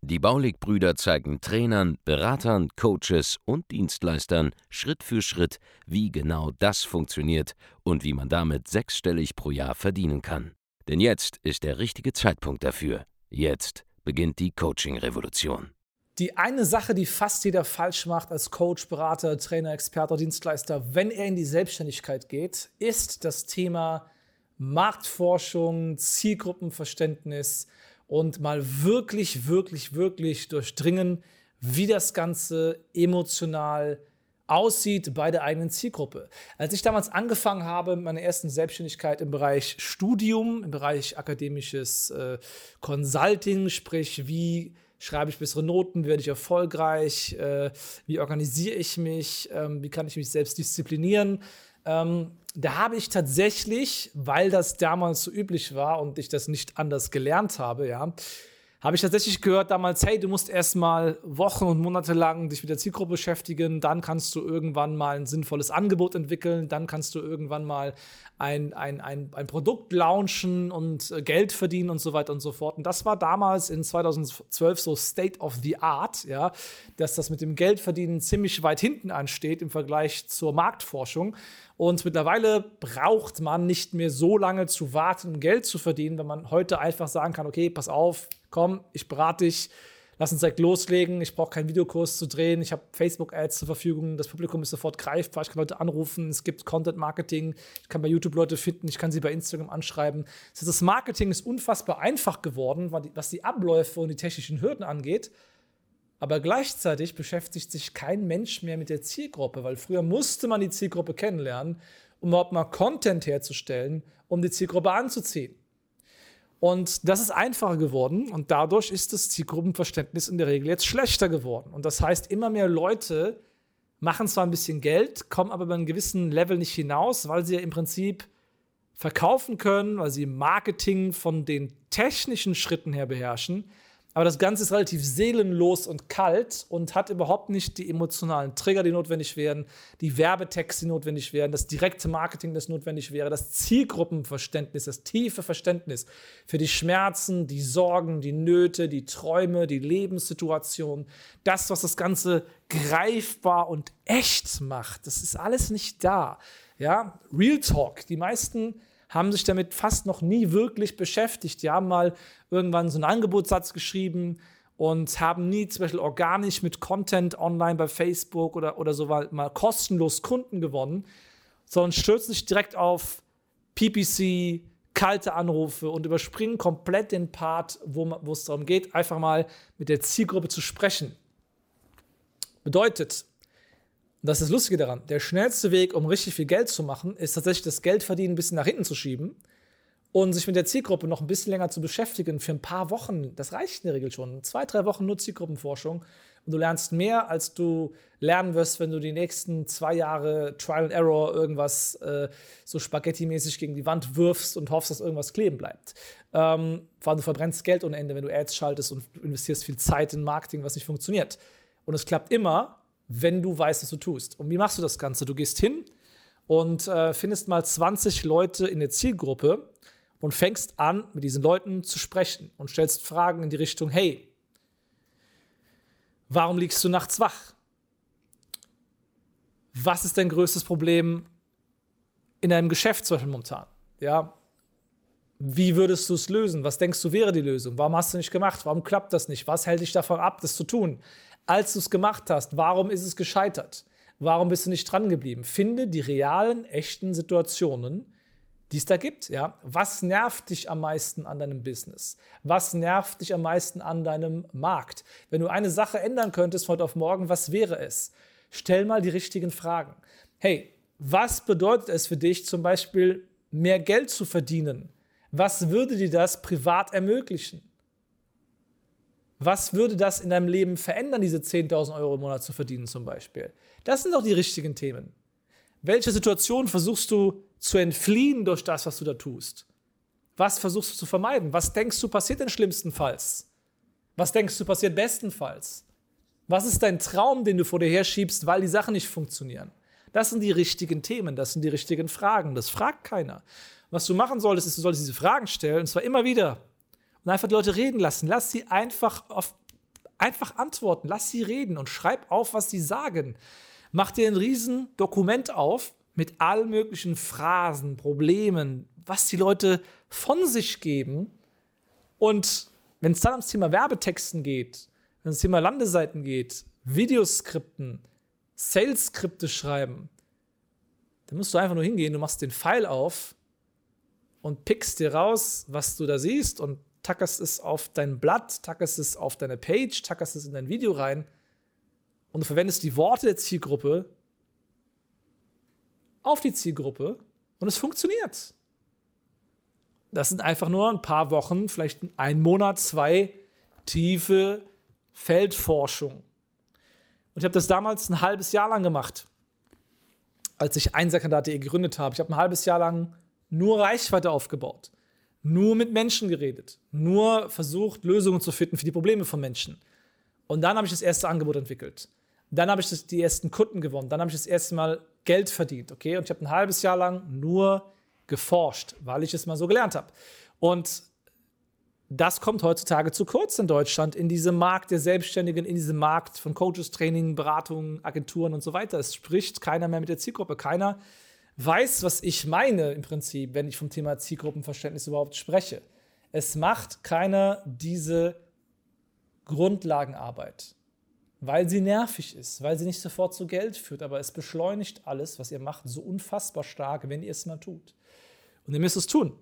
Die Baulig-Brüder zeigen Trainern, Beratern, Coaches und Dienstleistern Schritt für Schritt, wie genau das funktioniert und wie man damit sechsstellig pro Jahr verdienen kann. Denn jetzt ist der richtige Zeitpunkt dafür. Jetzt beginnt die Coaching-Revolution. Die eine Sache, die fast jeder falsch macht als Coach, Berater, Trainer, Experte, Dienstleister, wenn er in die Selbstständigkeit geht, ist das Thema Marktforschung, Zielgruppenverständnis, und mal wirklich, wirklich, wirklich durchdringen, wie das Ganze emotional aussieht bei der eigenen Zielgruppe. Als ich damals angefangen habe mit meiner ersten Selbstständigkeit im Bereich Studium, im Bereich akademisches äh, Consulting, sprich wie schreibe ich bessere Noten, werde ich erfolgreich, äh, wie organisiere ich mich, ähm, wie kann ich mich selbst disziplinieren, ähm, da habe ich tatsächlich, weil das damals so üblich war und ich das nicht anders gelernt habe, ja, habe ich tatsächlich gehört damals, hey, du musst erstmal Wochen und Monate lang dich mit der Zielgruppe beschäftigen, dann kannst du irgendwann mal ein sinnvolles Angebot entwickeln, dann kannst du irgendwann mal ein, ein, ein, ein Produkt launchen und äh, Geld verdienen und so weiter und so fort. Und das war damals in 2012 so State of the Art, ja, dass das mit dem Geldverdienen ziemlich weit hinten ansteht im Vergleich zur Marktforschung. Und mittlerweile braucht man nicht mehr so lange zu warten, um Geld zu verdienen, wenn man heute einfach sagen kann, okay, pass auf, komm, ich berate dich, lass uns direkt loslegen, ich brauche keinen Videokurs zu drehen, ich habe Facebook-Ads zur Verfügung, das Publikum ist sofort greifbar, ich kann Leute anrufen, es gibt Content-Marketing, ich kann bei YouTube Leute finden, ich kann sie bei Instagram anschreiben. Das, heißt, das Marketing ist unfassbar einfach geworden, was die Abläufe und die technischen Hürden angeht. Aber gleichzeitig beschäftigt sich kein Mensch mehr mit der Zielgruppe, weil früher musste man die Zielgruppe kennenlernen, um überhaupt mal Content herzustellen, um die Zielgruppe anzuziehen. Und das ist einfacher geworden und dadurch ist das Zielgruppenverständnis in der Regel jetzt schlechter geworden. Und das heißt, immer mehr Leute machen zwar ein bisschen Geld, kommen aber bei einem gewissen Level nicht hinaus, weil sie ja im Prinzip verkaufen können, weil sie Marketing von den technischen Schritten her beherrschen, aber das Ganze ist relativ seelenlos und kalt und hat überhaupt nicht die emotionalen Trigger, die notwendig wären, die Werbetexte, die notwendig wären, das direkte Marketing, das notwendig wäre, das Zielgruppenverständnis, das tiefe Verständnis für die Schmerzen, die Sorgen, die Nöte, die Träume, die Lebenssituation, das, was das Ganze greifbar und echt macht. Das ist alles nicht da. Ja, Real Talk. Die meisten haben sich damit fast noch nie wirklich beschäftigt. Die haben mal irgendwann so einen Angebotssatz geschrieben und haben nie zum Beispiel organisch mit Content online bei Facebook oder, oder so mal, kostenlos Kunden gewonnen, sondern stürzen sich direkt auf PPC, kalte Anrufe und überspringen komplett den Part, wo es darum geht, einfach mal mit der Zielgruppe zu sprechen. Bedeutet, und das ist das Lustige daran. Der schnellste Weg, um richtig viel Geld zu machen, ist tatsächlich das Geldverdienen ein bisschen nach hinten zu schieben und sich mit der Zielgruppe noch ein bisschen länger zu beschäftigen für ein paar Wochen. Das reicht in der Regel schon. Zwei, drei Wochen nur Zielgruppenforschung. Und du lernst mehr, als du lernen wirst, wenn du die nächsten zwei Jahre Trial and Error irgendwas äh, so Spaghetti-mäßig gegen die Wand wirfst und hoffst, dass irgendwas kleben bleibt. Ähm, vor allem du verbrennst Geld ohne Ende, wenn du Ads schaltest und investierst viel Zeit in Marketing, was nicht funktioniert. Und es klappt immer, wenn du weißt, was du tust. Und wie machst du das Ganze? Du gehst hin und äh, findest mal 20 Leute in der Zielgruppe und fängst an, mit diesen Leuten zu sprechen und stellst Fragen in die Richtung, hey, warum liegst du nachts wach? Was ist dein größtes Problem in deinem Geschäft zum Beispiel momentan? Ja, wie würdest du es lösen? Was denkst du wäre die Lösung? Warum hast du nicht gemacht? Warum klappt das nicht? Was hält dich davon ab, das zu tun? Als du es gemacht hast, warum ist es gescheitert? Warum bist du nicht dran geblieben? Finde die realen, echten Situationen, die es da gibt. Ja? Was nervt dich am meisten an deinem Business? Was nervt dich am meisten an deinem Markt? Wenn du eine Sache ändern könntest von heute auf morgen, was wäre es? Stell mal die richtigen Fragen. Hey, was bedeutet es für dich zum Beispiel, mehr Geld zu verdienen? Was würde dir das privat ermöglichen? Was würde das in deinem Leben verändern, diese 10.000 Euro im Monat zu verdienen zum Beispiel? Das sind doch die richtigen Themen. Welche Situation versuchst du zu entfliehen durch das, was du da tust? Was versuchst du zu vermeiden? Was denkst du passiert denn schlimmstenfalls? Was denkst du passiert bestenfalls? Was ist dein Traum, den du vor dir herschiebst, weil die Sachen nicht funktionieren? Das sind die richtigen Themen, das sind die richtigen Fragen. Das fragt keiner. Was du machen solltest, ist, du solltest diese Fragen stellen, und zwar immer wieder. Und einfach die Leute reden lassen. Lass sie einfach, auf, einfach antworten. Lass sie reden und schreib auf, was sie sagen. Mach dir ein riesen Dokument auf mit allen möglichen Phrasen, Problemen, was die Leute von sich geben. Und wenn es dann ums Thema Werbetexten geht, wenn es ums Thema Landeseiten geht, Videoskripten, Sales-Skripte schreiben, dann musst du einfach nur hingehen, du machst den Pfeil auf und pickst dir raus, was du da siehst und tackerst es auf dein Blatt, tackerst es auf deine Page, tackerst es in dein Video rein und du verwendest die Worte der Zielgruppe auf die Zielgruppe und es funktioniert. Das sind einfach nur ein paar Wochen, vielleicht ein Monat, zwei tiefe Feldforschung. Und ich habe das damals ein halbes Jahr lang gemacht, als ich Einserkandidat.de gegründet habe. Ich habe ein halbes Jahr lang nur Reichweite aufgebaut, nur mit Menschen geredet, nur versucht, Lösungen zu finden für die Probleme von Menschen. Und dann habe ich das erste Angebot entwickelt. Dann habe ich die ersten Kunden gewonnen. Dann habe ich das erste Mal Geld verdient, okay? Und ich habe ein halbes Jahr lang nur geforscht, weil ich es mal so gelernt habe. Und das kommt heutzutage zu kurz in Deutschland, in diesem Markt der Selbstständigen, in diesem Markt von Coaches, Training, Beratungen, Agenturen und so weiter. Es spricht keiner mehr mit der Zielgruppe. Keiner weiß, was ich meine im Prinzip, wenn ich vom Thema Zielgruppenverständnis überhaupt spreche. Es macht keiner diese Grundlagenarbeit weil sie nervig ist, weil sie nicht sofort zu Geld führt, aber es beschleunigt alles, was ihr macht, so unfassbar stark, wenn ihr es mal tut. Und ihr müsst es tun.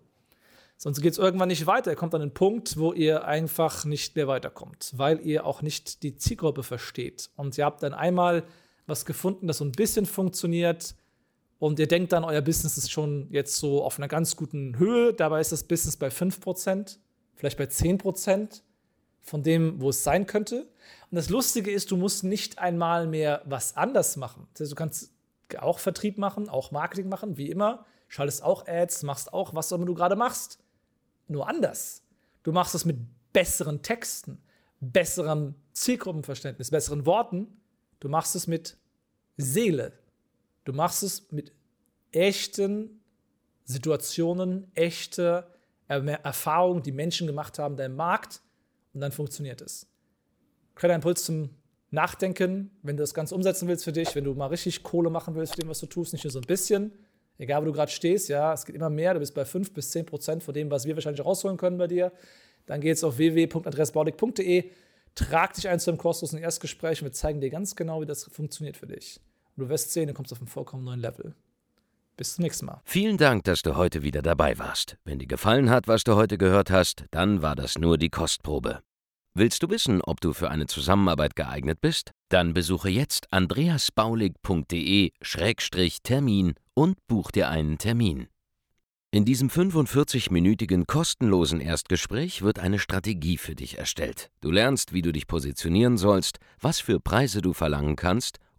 Sonst geht es irgendwann nicht weiter. Ihr kommt an einen Punkt, wo ihr einfach nicht mehr weiterkommt, weil ihr auch nicht die Zielgruppe versteht. Und ihr habt dann einmal was gefunden, das so ein bisschen funktioniert. Und ihr denkt dann, euer Business ist schon jetzt so auf einer ganz guten Höhe. Dabei ist das Business bei 5%, vielleicht bei 10% von dem, wo es sein könnte. Und das Lustige ist, du musst nicht einmal mehr was anders machen. Das heißt, du kannst auch Vertrieb machen, auch Marketing machen, wie immer. Schaltest auch Ads, machst auch, was auch immer du gerade machst. Nur anders. Du machst es mit besseren Texten, besseren Zielgruppenverständnis, besseren Worten. Du machst es mit Seele. Du machst es mit echten Situationen, echte Erfahrungen, die Menschen gemacht haben, deinem Markt und dann funktioniert es. Kleiner Impuls zum Nachdenken, wenn du das Ganze umsetzen willst für dich, wenn du mal richtig Kohle machen willst für dem, was du tust, nicht nur so ein bisschen, egal wo du gerade stehst, ja, es geht immer mehr, du bist bei 5 bis 10 Prozent von dem, was wir wahrscheinlich rausholen können bei dir, dann geh jetzt auf www.adressbaudig.de, trag dich ein zu einem kostenlosen Erstgespräch und wir zeigen dir ganz genau, wie das funktioniert für dich. Und du wirst sehen, du kommst auf einen vollkommen neuen Level. Bis zum nächsten Mal. Vielen Dank, dass du heute wieder dabei warst. Wenn dir gefallen hat, was du heute gehört hast, dann war das nur die Kostprobe. Willst du wissen, ob du für eine Zusammenarbeit geeignet bist? Dann besuche jetzt andreasbaulig.de-termin und buch dir einen Termin. In diesem 45-minütigen kostenlosen Erstgespräch wird eine Strategie für dich erstellt. Du lernst, wie du dich positionieren sollst, was für Preise du verlangen kannst